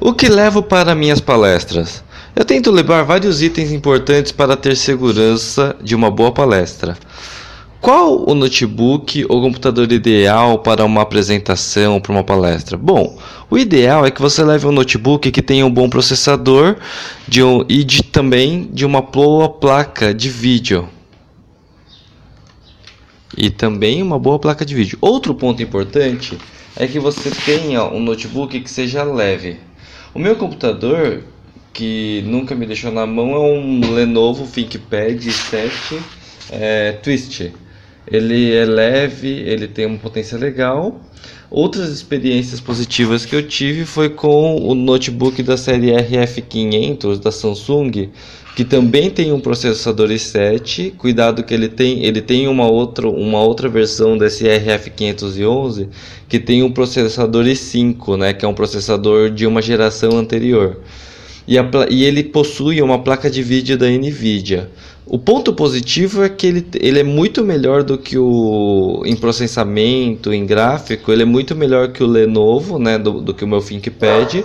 O que levo para minhas palestras? Eu tento levar vários itens importantes para ter segurança de uma boa palestra. Qual o notebook ou computador ideal para uma apresentação, para uma palestra? Bom, o ideal é que você leve um notebook que tenha um bom processador de um, e de, também de uma boa placa de vídeo. E também uma boa placa de vídeo. Outro ponto importante é que você tenha um notebook que seja leve. O meu computador, que nunca me deixou na mão, é um Lenovo ThinkPad 7 é, Twist. Ele é leve, ele tem uma potência legal. Outras experiências positivas que eu tive foi com o notebook da série RF500 da Samsung, que também tem um processador i7. Cuidado que ele tem, ele tem uma outra, uma outra versão desse RF511 que tem um processador i5, né, que é um processador de uma geração anterior. E, a, e ele possui uma placa de vídeo da Nvidia. O ponto positivo é que ele, ele é muito melhor do que o em processamento, em gráfico, ele é muito melhor que o Lenovo, né, do, do que o meu ThinkPad.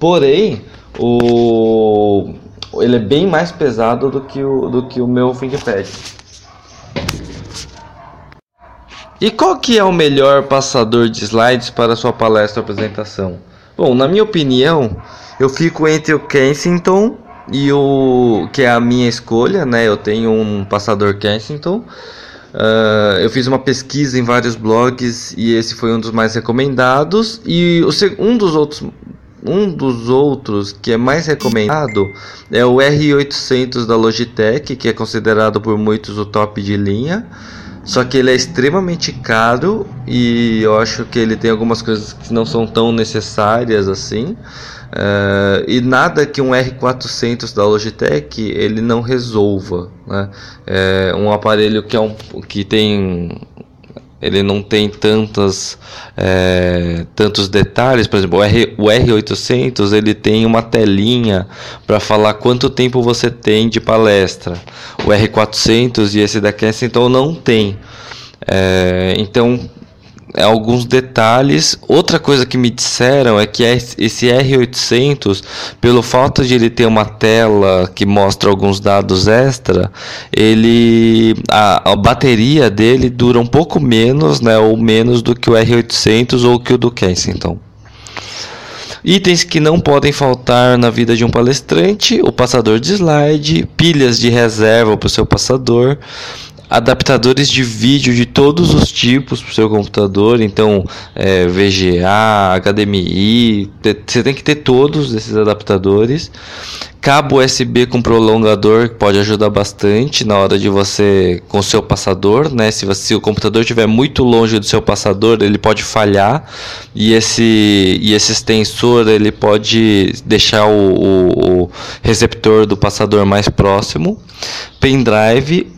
Porém, o ele é bem mais pesado do que o do que o meu ThinkPad. E qual que é o melhor passador de slides para sua palestra ou apresentação? Bom, na minha opinião, eu fico entre o Kensington e o que é a minha escolha, né? Eu tenho um passador Kensington. Uh, eu fiz uma pesquisa em vários blogs e esse foi um dos mais recomendados. E o, um dos outros um dos outros que é mais recomendado é o R800 da Logitech, que é considerado por muitos o top de linha. Só que ele é extremamente caro e eu acho que ele tem algumas coisas que não são tão necessárias assim. Uh, e nada que um R400 da Logitech ele não resolva. Né? É um aparelho que, é um, que tem ele não tem tantas é, tantos detalhes por exemplo o, R, o R800 ele tem uma telinha para falar quanto tempo você tem de palestra. O R400 e esse daqui então não tem. É, então é, alguns detalhes. Outra coisa que me disseram é que esse R800, pelo fato de ele ter uma tela que mostra alguns dados extra, ele a, a bateria dele dura um pouco menos, né, ou menos do que o R800 ou que o do Kensington. Itens que não podem faltar na vida de um palestrante: o passador de slide, pilhas de reserva para o seu passador, adaptadores de vídeo de todos os tipos para o seu computador, então é, VGA, HDMI, você tem que ter todos esses adaptadores. Cabo USB com prolongador pode ajudar bastante na hora de você com o seu passador, né? Se, se o computador estiver muito longe do seu passador, ele pode falhar e esse e esse extensor ele pode deixar o, o, o receptor do passador mais próximo. Pendrive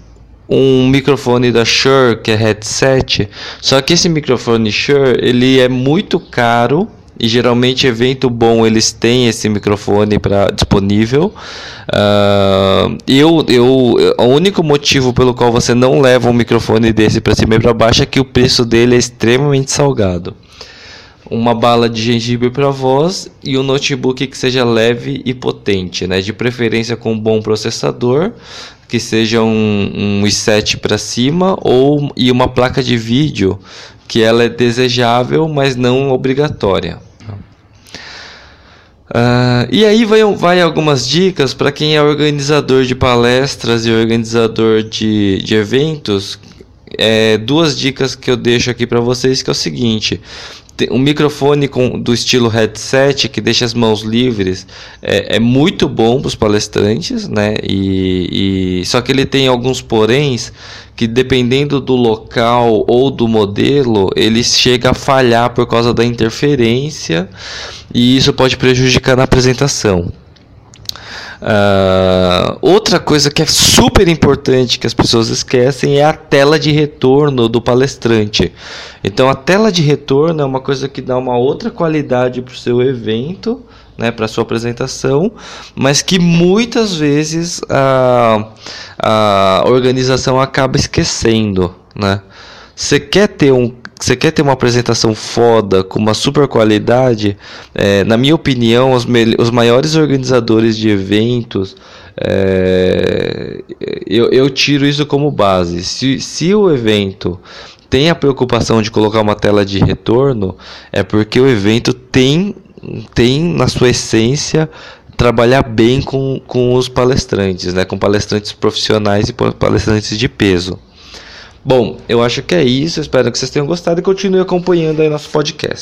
um microfone da Shure que é headset, só que esse microfone Shure ele é muito caro e geralmente evento bom eles têm esse microfone para disponível. Uh, eu, eu, o único motivo pelo qual você não leva um microfone desse para cima e para baixo é que o preço dele é extremamente salgado. Uma bala de gengibre para voz e um notebook que seja leve e potente, né? de preferência com um bom processador, que seja um, um i7 para cima ou e uma placa de vídeo que ela é desejável, mas não obrigatória. Uh, e aí vai, vai algumas dicas para quem é organizador de palestras e organizador de, de eventos. É, duas dicas que eu deixo aqui para vocês que é o seguinte: um microfone com, do estilo headset que deixa as mãos livres é, é muito bom para os palestrantes, né? E, e, só que ele tem alguns poréns que dependendo do local ou do modelo ele chega a falhar por causa da interferência e isso pode prejudicar na apresentação. Uh, outra coisa que é super importante que as pessoas esquecem é a tela de retorno do palestrante. Então, a tela de retorno é uma coisa que dá uma outra qualidade para o seu evento, né, para sua apresentação, mas que muitas vezes a, a organização acaba esquecendo. Né? Você quer ter um você quer ter uma apresentação foda, com uma super qualidade, é, na minha opinião, os, os maiores organizadores de eventos, é, eu, eu tiro isso como base. Se, se o evento tem a preocupação de colocar uma tela de retorno, é porque o evento tem, tem na sua essência trabalhar bem com, com os palestrantes, né? com palestrantes profissionais e palestrantes de peso. Bom, eu acho que é isso. Espero que vocês tenham gostado e continue acompanhando aí nosso podcast.